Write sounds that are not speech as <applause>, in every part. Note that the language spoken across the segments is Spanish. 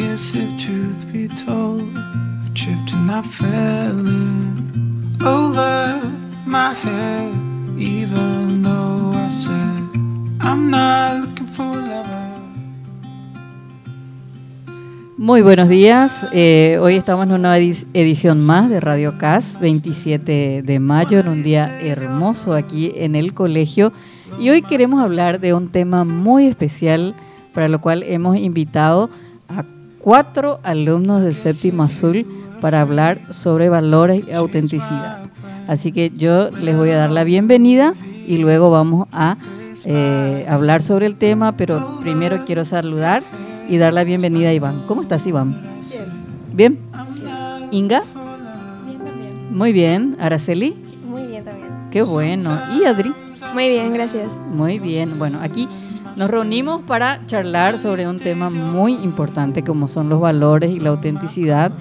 guess if truth be told, I tripped and I fell in over my head, even though I said I'm not looking for a lover. Muy buenos días. Eh, hoy estamos en una edi- edición más de Radio CAS, 27 de mayo, en un día hermoso aquí en el colegio. Y hoy queremos hablar de un tema muy especial, para lo cual hemos invitado a cuatro alumnos del séptimo azul para hablar sobre valores y autenticidad. Así que yo les voy a dar la bienvenida y luego vamos a eh, hablar sobre el tema, pero primero quiero saludar y dar la bienvenida a Iván. ¿Cómo estás, Iván? Bien. ¿Inga? Bien también. Muy bien. ¿Araceli? Muy bien también. Qué bueno. ¿Y Adri? Muy bien, gracias. Muy bien. Bueno, aquí nos reunimos para charlar sobre un tema muy importante como son los valores y la autenticidad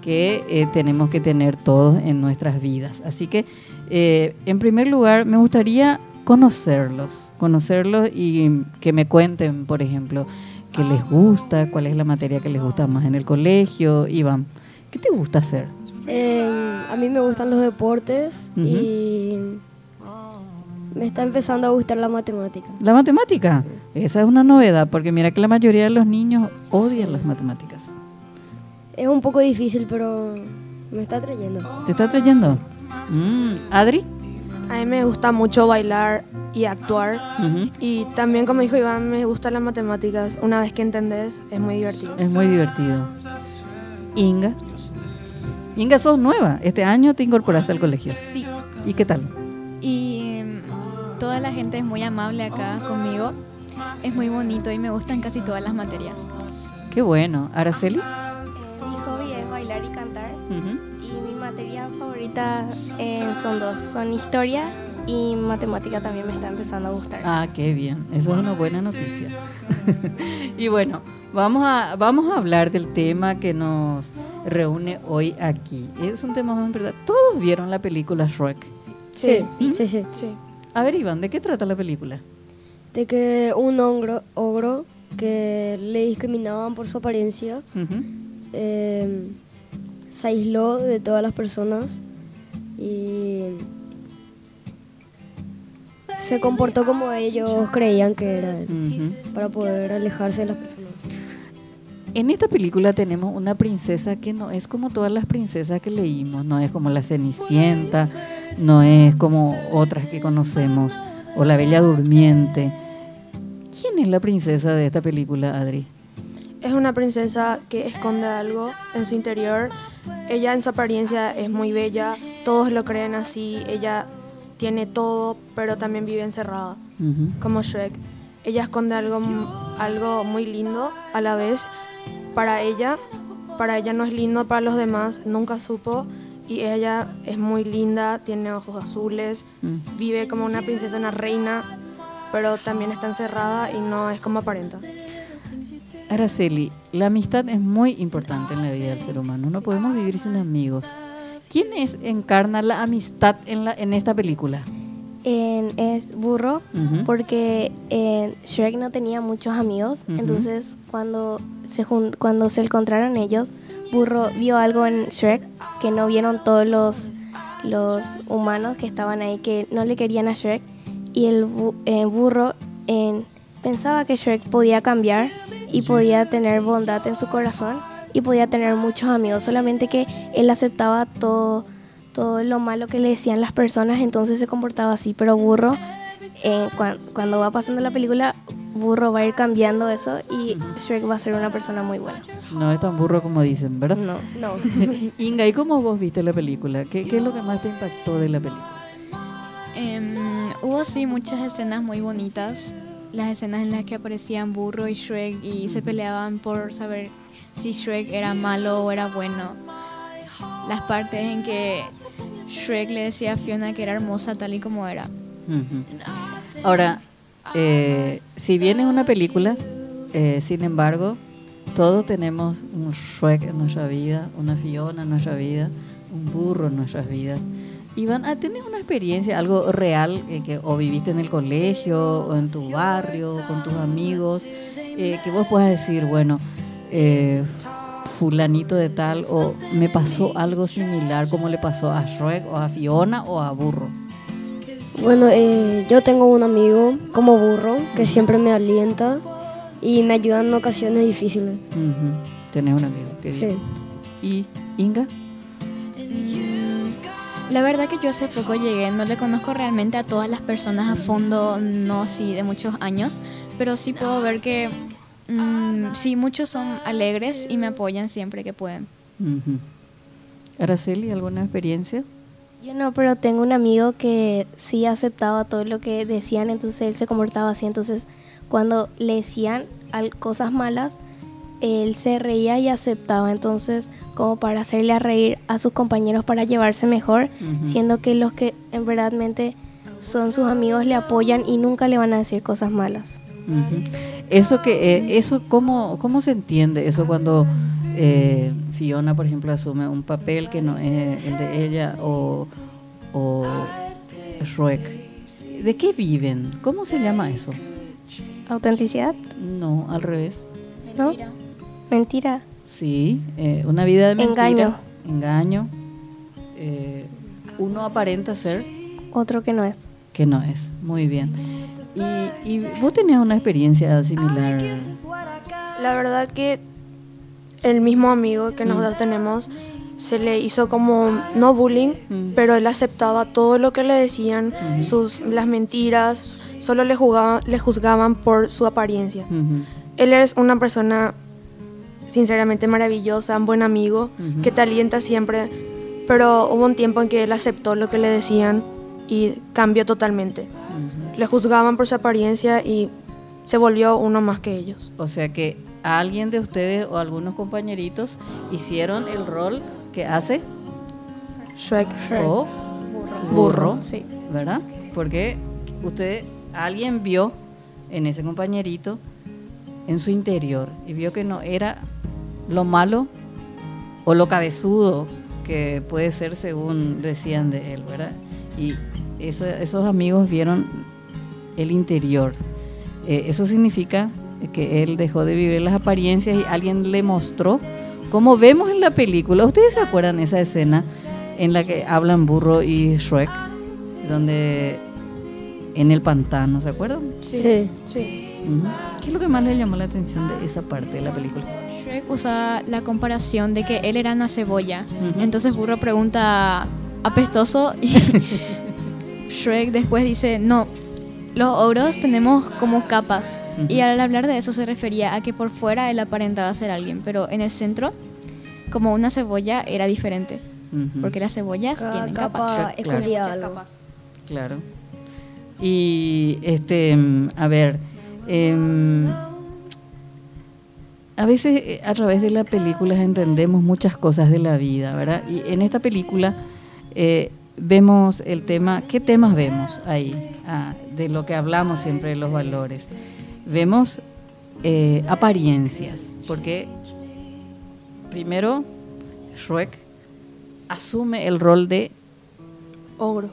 que eh, tenemos que tener todos en nuestras vidas. Así que, eh, en primer lugar, me gustaría conocerlos, conocerlos y que me cuenten, por ejemplo, qué les gusta, cuál es la materia que les gusta más en el colegio. Iván, ¿qué te gusta hacer? Eh, a mí me gustan los deportes y me está empezando a gustar la matemática. La matemática, esa es una novedad, porque mira que la mayoría de los niños odian las matemáticas. Es un poco difícil, pero me está trayendo. ¿Te está trayendo? Mm, ¿Adri? A mí me gusta mucho bailar y actuar. Ujú. Y también, como dijo Iván, me gustan las matemáticas. Una vez que entendés, es muy divertido. Es muy divertido. Inga. Inga, sos nueva. Este año te incorporaste al colegio. Sí, ¿Y qué tal? y toda la gente es muy amable acá conmigo. Es muy bonito y me gustan casi todas las materias. Qué bueno. ¿Araceli? Mi hobby es bailar y cantar Ujú. y mi materia favorita eh, son dos, son historia y matemática también me está empezando a gustar. Ah, qué bien. Eso es una buena noticia. <laughs> y bueno, vamos a, vamos a hablar del tema que nos reúne hoy aquí. Es un tema en verdad. Todos vieron la película Shrek. Sí, sí, sí. Sí. A ver, Iván, ¿de qué trata la película? De que un ogro, ogro que le discriminaban por su apariencia eh, se aisló de todas las personas y se comportó como ellos creían que era para poder alejarse de las personas. En esta película tenemos una princesa que no es como todas las princesas que leímos, no es como la Cenicienta, no es como otras que conocemos, o la Bella Durmiente. ¿Quién es la princesa de esta película, Adri? Es una princesa que esconde algo en su interior. Ella en su apariencia es muy bella. Todos lo creen así. Ella tiene todo, pero también vive encerrada. Como Shrek. Ella esconde algo, algo muy lindo a la vez. Para ella, para ella no es lindo, para los demás nunca supo. Y ella es muy linda, tiene ojos azules, Mm. vive como una princesa, una reina, pero también está encerrada y no es como aparenta. Araceli, la amistad es muy importante en la vida del ser humano. No podemos vivir sin amigos. ¿Quién es, encarna la amistad en, la, en esta película? En- es burro porque eh, Shrek no tenía muchos amigos, entonces cuando se, cuando se encontraron ellos, burro vio algo en Shrek que no vieron todos los, los humanos que estaban ahí, que no le querían a Shrek, y el bu- eh, burro eh, pensaba que Shrek podía cambiar y podía tener bondad en su corazón y podía tener muchos amigos, solamente que él aceptaba todo, todo lo malo que le decían las personas, entonces se comportaba así, pero burro, eh, cuan- cuando va pasando la película, burro va a ir cambiando eso y Shrek va a ser una persona muy buena. No es tan burro como dicen, ¿verdad? No. No. <laughs> Inga, ¿y cómo vos viste la película? ¿Qué, qué es lo que más te impactó de la película? Em, hubo sí muchas escenas muy bonitas. Las escenas en las que aparecían Burro y Shrek y se peleaban por saber si Shrek era malo o era bueno. Las partes en que Shrek le decía a Fiona que era hermosa tal y como era. Ahora, eh, si bien es una película, eh, sin embargo, todos tenemos un Shrek en nuestra vida, una Fiona en nuestra vida, un burro en nuestras vidas. Iván, ¿ah, ¿tenés una experiencia, algo real eh, que o viviste en el colegio o en tu barrio, con tus amigos, eh, que vos puedas decir, bueno, eh, fulanito de tal o me pasó algo similar como le pasó a Shrek o a Fiona o a Burro? Bueno, eh, yo tengo un amigo como burro que siempre me alienta y me ayuda en ocasiones difíciles. Ujú. Tenés un amigo. qué Sí. ¿Y Inga? La verdad que yo hace poco llegué, no le conozco realmente a todas las personas a fondo, no así de muchos años, pero sí puedo ver que mm, sí, muchos son alegres y me apoyan siempre que pueden. Ujú. Araceli, ¿alguna experiencia? Yo no, pero tengo un amigo que sí aceptaba todo lo que decían, entonces él se comportaba así. Entonces, cuando le decían cosas malas, él se reía y aceptaba. Entonces, como para hacerle a reír a sus compañeros para llevarse mejor, siendo que los que en verdadmente son sus amigos le apoyan y nunca le van a decir cosas malas. Ujú. Eso que eh, eso cómo cómo se entiende eso cuando eh, Fiona por ejemplo asume un papel que no es el de ella o o Shrek. ¿De qué viven? ¿Cómo se llama eso? ¿Autenticidad? No, al revés. ¿No? Mentira. Sí, eh, una vida de mentira, Engaño. engaño. eh, uno aparenta ser Otro que no es. que no es. Muy bien. Y, y vos tenías una experiencia similar. La verdad que el mismo amigo que nosotros tenemos se le hizo como no bullying, Mm. pero él aceptaba todo lo que le decían, Ujú. sus las mentiras, solo le jugaba- le juzgaban por su apariencia. Ujú. Él es una persona sinceramente maravillosa, un buen amigo, Ujú. que te alienta siempre, pero hubo un tiempo en que él aceptó lo que le decían y cambió totalmente. Le juzgaban por su apariencia y se volvió uno más que ellos. O sea que alguien de ustedes o algunos compañeritos hicieron el rol que hace Shrek. o burro, Sí. ¿verdad? Porque usted, alguien vio en ese compañerito, en su interior, y vio que no era lo malo o lo cabezudo que puede ser según decían de él, ¿verdad? Y ese- esos amigos vieron el interior. Eh, eso significa que él dejó de vivir las apariencias y alguien le mostró, como vemos en la película, ¿ustedes se acuerdan de esa escena en la que hablan Burro y Shrek? Donde en el pantano, ¿se acuerdan? Sí. Sí. Ujú. ¿Qué es lo que más le llamó la atención de esa parte de la película? Shrek usaba la comparación de que él era una cebolla. Ujú. Entonces Burro pregunta apestoso y <laughs> Shrek después dice, no, los ogros tenemos como capas. Y al hablar de eso se refería a que por fuera él aparentaba ser alguien, pero en el centro, como una cebolla, era diferente. Porque las cebollas Cada tienen capa capas. Claro. algo. Claro. Y este, a ver, em, a veces eh, a través de las películas entendemos muchas cosas de la vida, ¿verdad? Y en esta película eh, vemos el tema, ¿qué temas vemos ahí? Ah, de lo que hablamos siempre de los valores. Vemos eh, apariencias, porque primero Shrek asume el rol de Ogro.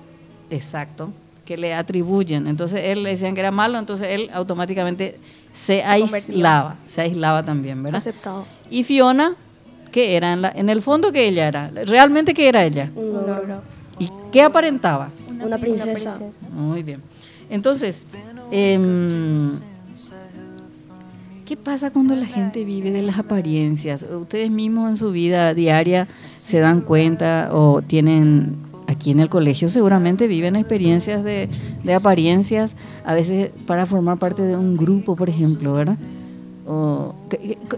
Exacto, que le atribuyen. Entonces él le decían que era malo, entonces él automáticamente se, aislaba, se aislaba también, ¿verdad? Aceptado. Y Fiona, ¿qué era? En, la- en el fondo, que ella era? ¿Realmente qué era ella? Un ogro. ¿Y qué aparentaba? Una princesa. Muy bien. Entonces, em, ¿qué pasa cuando la gente vive de las apariencias? Ustedes mismos en su vida diaria se dan cuenta o tienen aquí en el colegio seguramente viven experiencias de, de apariencias, a veces para formar parte de un grupo, por ejemplo, ¿verdad? O, ¿qué- qué- qué-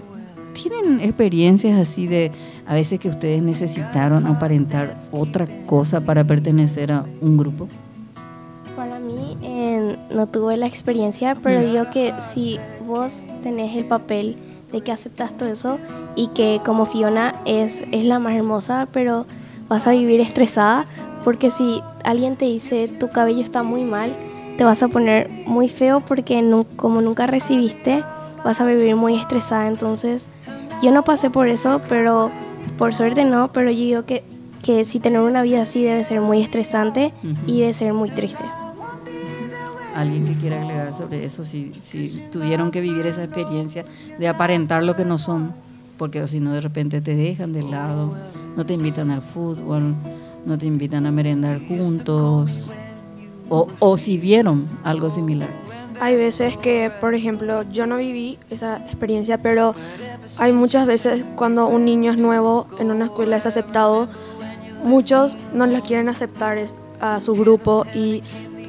¿Tienen experiencias así de a veces que ustedes necesitaron aparentar otra cosa para pertenecer a un grupo? Para mí eh, no tuve la experiencia, pero digo que si vos tenés el papel de que aceptas todo eso y que como Fiona es, es la más hermosa, pero vas a vivir estresada, porque si alguien te dice tu cabello está muy mal, te vas a poner muy feo porque nu- como nunca recibiste, vas a vivir muy estresada. Entonces yo no pasé por eso, pero por suerte no, pero yo digo que, que si tener una vida así debe ser muy estresante y debe ser muy triste. ¿Alguien que quiera agregar sobre eso? Si, si tuvieron que vivir esa experiencia de aparentar lo que no son. porque si no de repente te dejan de lado, no te invitan al fútbol, no te invitan a merendar juntos, o, o si vieron algo similar. Hay veces que, por ejemplo, yo no viví esa experiencia, pero hay muchas veces cuando un niño es nuevo en una escuela es aceptado, muchos no les quieren aceptar a su grupo y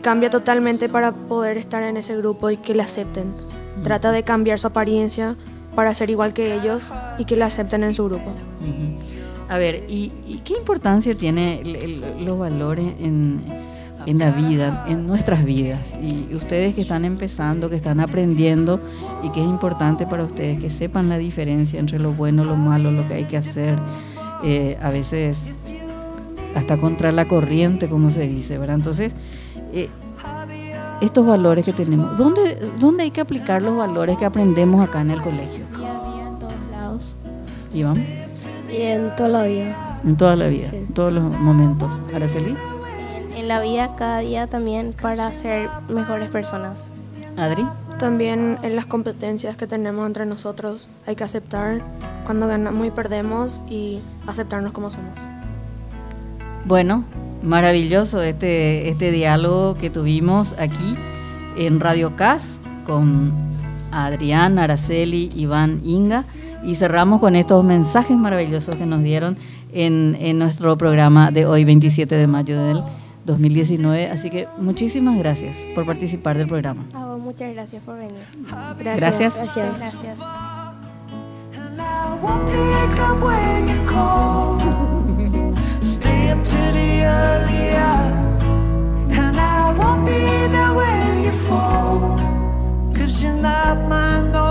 cambia totalmente para poder estar en ese grupo y que le acepten. Trata de cambiar su apariencia para ser igual que ellos y que le acepten en su grupo. Ujú. A ver, ¿y, y qué importancia tiene el- el- los valores en, en la vida, en nuestras vidas? Y ustedes que están empezando, que están aprendiendo y que es importante para ustedes que sepan la diferencia entre lo bueno, lo malo, lo que hay que hacer, eh, a veces hasta contra la corriente, como se dice, ¿verdad? Entonces, eh, estos valores que tenemos, ¿dónde, ¿dónde hay que aplicar los valores que aprendemos acá en el colegio? Día a día en todos lados. Iván, Y en toda la vida. en toda la vida, Sí. en todos los momentos. Araceli, la vida, cada día también para ser mejores personas. Adri. También en las competencias que tenemos entre nosotros hay que aceptar cuando ganamos y perdemos y aceptarnos como somos. Bueno, maravilloso este, este diálogo que tuvimos aquí en Radio CAS con Adrián, Araceli, Iván, Inga y cerramos con estos mensajes maravillosos que nos dieron en, en nuestro programa de hoy, 27 de mayo del 2019. Así que muchísimas gracias por participar del programa. A vos, muchas gracias por venir. Gracias. Gracias. Gracias. <laughs> And